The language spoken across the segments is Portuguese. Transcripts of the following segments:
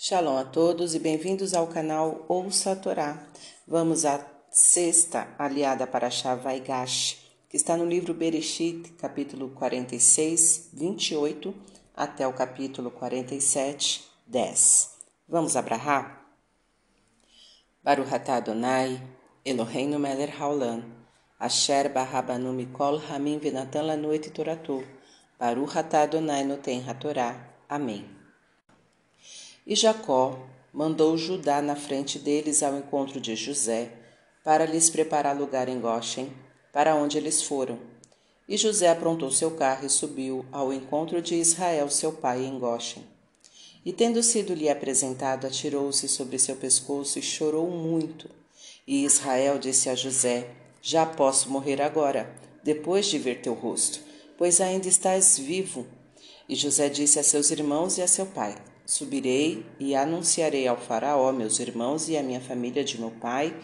Shalom a todos e bem-vindos ao canal Ouça a Torá. Vamos à sexta aliada para Shavaigash, que está no livro Bereshit, capítulo 46, 28, até o capítulo 47, 10. Vamos abrahar? Baruch atah Adonai, Eloheinu melech haolam, asher barabanu mikol hamim venatan lanu et toratu, Baruch atah Adonai noten hatorá. Amém. E Jacó mandou Judá na frente deles ao encontro de José, para lhes preparar lugar em Goshen, para onde eles foram. E José aprontou seu carro e subiu ao encontro de Israel, seu pai, em Goshen. E tendo sido lhe apresentado, atirou-se sobre seu pescoço e chorou muito. E Israel disse a José: Já posso morrer agora, depois de ver teu rosto, pois ainda estás vivo. E José disse a seus irmãos e a seu pai: Subirei e anunciarei ao Faraó, meus irmãos e a minha família de meu pai,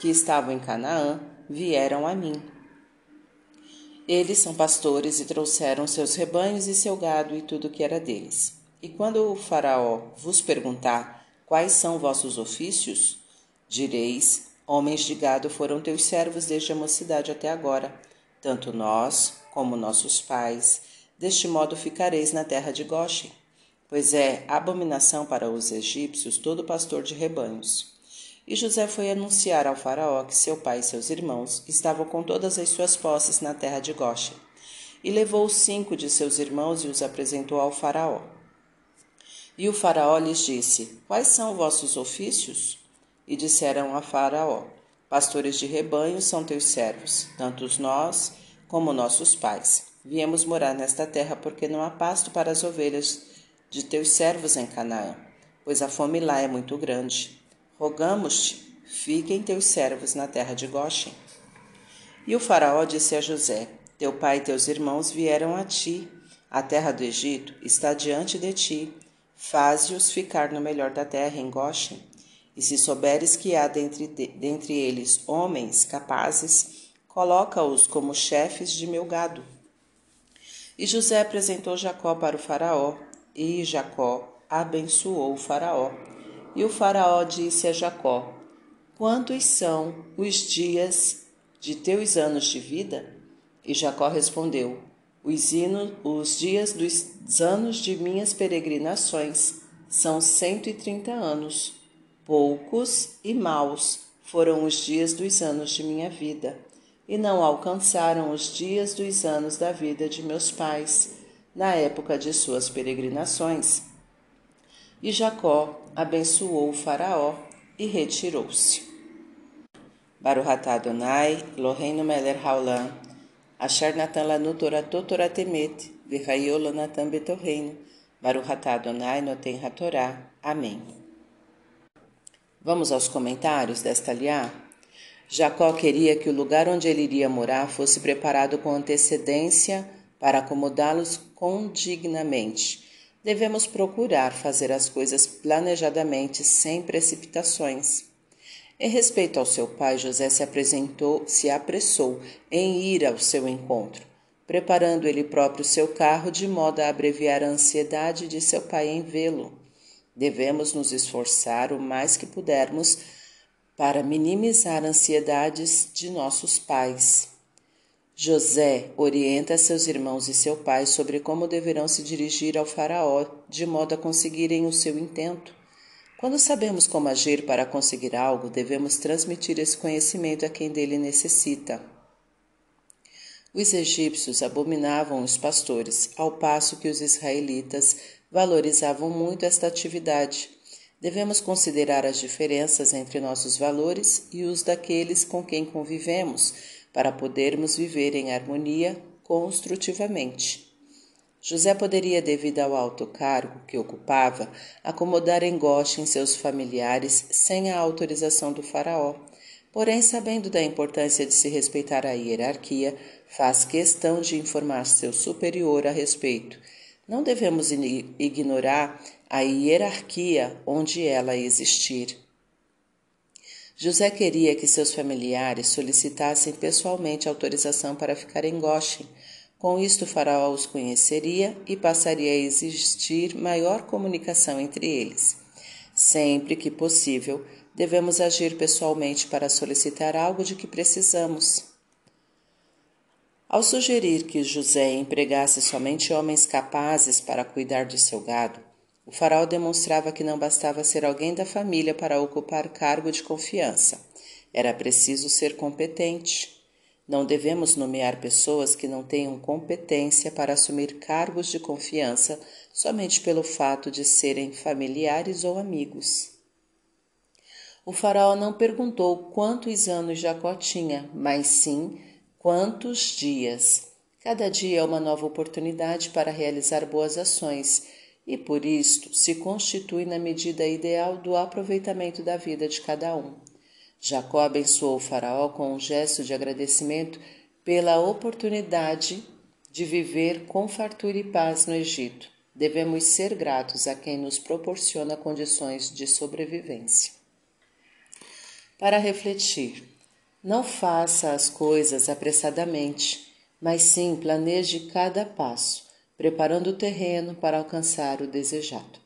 que estavam em Canaã, vieram a mim. Eles são pastores e trouxeram seus rebanhos e seu gado e tudo que era deles. E quando o Faraó vos perguntar quais são vossos ofícios, direis: Homens de gado foram teus servos desde a mocidade até agora, tanto nós como nossos pais. Deste modo ficareis na terra de Goshen pois é abominação para os egípcios todo pastor de rebanhos. E José foi anunciar ao faraó que seu pai e seus irmãos estavam com todas as suas posses na terra de Goshen. E levou cinco de seus irmãos e os apresentou ao faraó. E o faraó lhes disse: Quais são vossos ofícios? E disseram a faraó: Pastores de rebanhos são teus servos, tanto nós como nossos pais. Viemos morar nesta terra porque não há pasto para as ovelhas de teus servos em Canaã, pois a fome lá é muito grande. Rogamos-te, fiquem teus servos na terra de Goshen. E o faraó disse a José: Teu pai e teus irmãos vieram a ti. A terra do Egito está diante de ti. Faze-os ficar no melhor da terra, em Goshen. E se souberes que há dentre, dentre eles homens capazes, coloca-os como chefes de meu gado. E José apresentou Jacó para o Faraó, e Jacó abençoou Faraó. E o Faraó disse a Jacó: Quantos são os dias de teus anos de vida? E Jacó respondeu: Os, os dias dos anos de minhas peregrinações são cento e trinta anos. Poucos e maus foram os dias dos anos de minha vida, e não alcançaram os dias dos anos da vida de meus pais na época de suas peregrinações. E Jacó abençoou o Faraó e retirou-se. Baruhatá Adonai, Lohenu Meler Haolam, Asher Natan Lanu Toratot Toratemet, Virraiol Lonatan Betorreino, Baruhatá Adonai Noten Hatorá. Amém. Vamos aos comentários desta liá? Jacó queria que o lugar onde ele iria morar fosse preparado com antecedência para acomodá-los condignamente. Devemos procurar fazer as coisas planejadamente, sem precipitações. Em respeito ao seu pai, José se apresentou, se apressou em ir ao seu encontro, preparando ele próprio seu carro de modo a abreviar a ansiedade de seu pai em vê-lo. Devemos nos esforçar o mais que pudermos para minimizar ansiedades de nossos pais. José orienta seus irmãos e seu pai sobre como deverão se dirigir ao Faraó, de modo a conseguirem o seu intento. Quando sabemos como agir para conseguir algo, devemos transmitir esse conhecimento a quem dele necessita. Os egípcios abominavam os pastores, ao passo que os israelitas valorizavam muito esta atividade. Devemos considerar as diferenças entre nossos valores e os daqueles com quem convivemos para podermos viver em harmonia construtivamente. José poderia, devido ao alto cargo que ocupava, acomodar em Goshen seus familiares sem a autorização do faraó. Porém, sabendo da importância de se respeitar a hierarquia, faz questão de informar seu superior a respeito. Não devemos ignorar a hierarquia onde ela existir. José queria que seus familiares solicitassem pessoalmente autorização para ficar em Goshen. Com isto, o faraó os conheceria e passaria a existir maior comunicação entre eles. Sempre que possível, devemos agir pessoalmente para solicitar algo de que precisamos. Ao sugerir que José empregasse somente homens capazes para cuidar de seu gado, o faraó demonstrava que não bastava ser alguém da família para ocupar cargo de confiança. Era preciso ser competente. Não devemos nomear pessoas que não tenham competência para assumir cargos de confiança somente pelo fato de serem familiares ou amigos. O faraó não perguntou quantos anos Jacó tinha, mas sim quantos dias. Cada dia é uma nova oportunidade para realizar boas ações e, por isto, se constitui na medida ideal do aproveitamento da vida de cada um. Jacó abençoou Faraó com um gesto de agradecimento pela oportunidade de viver com fartura e paz no Egito. Devemos ser gratos a quem nos proporciona condições de sobrevivência. Para refletir, não faça as coisas apressadamente, mas sim planeje cada passo, preparando o terreno para alcançar o desejado.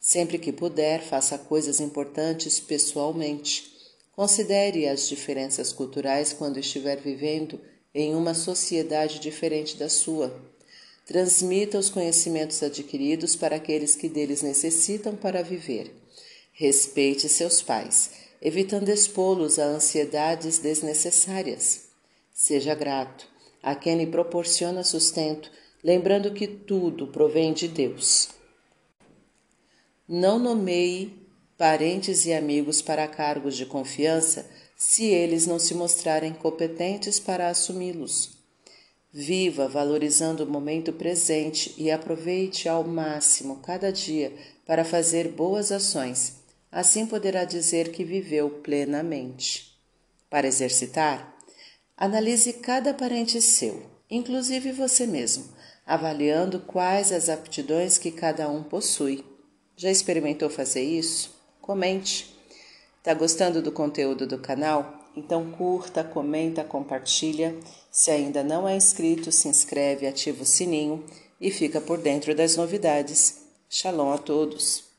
Sempre que puder, faça coisas importantes pessoalmente Considere as diferenças culturais quando estiver vivendo em uma sociedade diferente da sua. Transmita os conhecimentos adquiridos para aqueles que deles necessitam para viver. Respeite seus pais, evitando expô-los a ansiedades desnecessárias. Seja grato a quem lhe proporciona sustento, lembrando que tudo provém de Deus. Não nomeie parentes e amigos para cargos de confiança se eles não se mostrarem competentes para assumi-los. Viva valorizando o momento presente e aproveite ao máximo cada dia para fazer boas ações. Assim poderá dizer que viveu plenamente. Para exercitar, analise cada parente seu, inclusive você mesmo, avaliando quais as aptidões que cada um possui. Já experimentou fazer isso? comente. Tá gostando do conteúdo do canal? Então curta, comenta, compartilha. Se ainda não é inscrito, se inscreve, ativa o sininho e fica por dentro das novidades. Shalom a todos!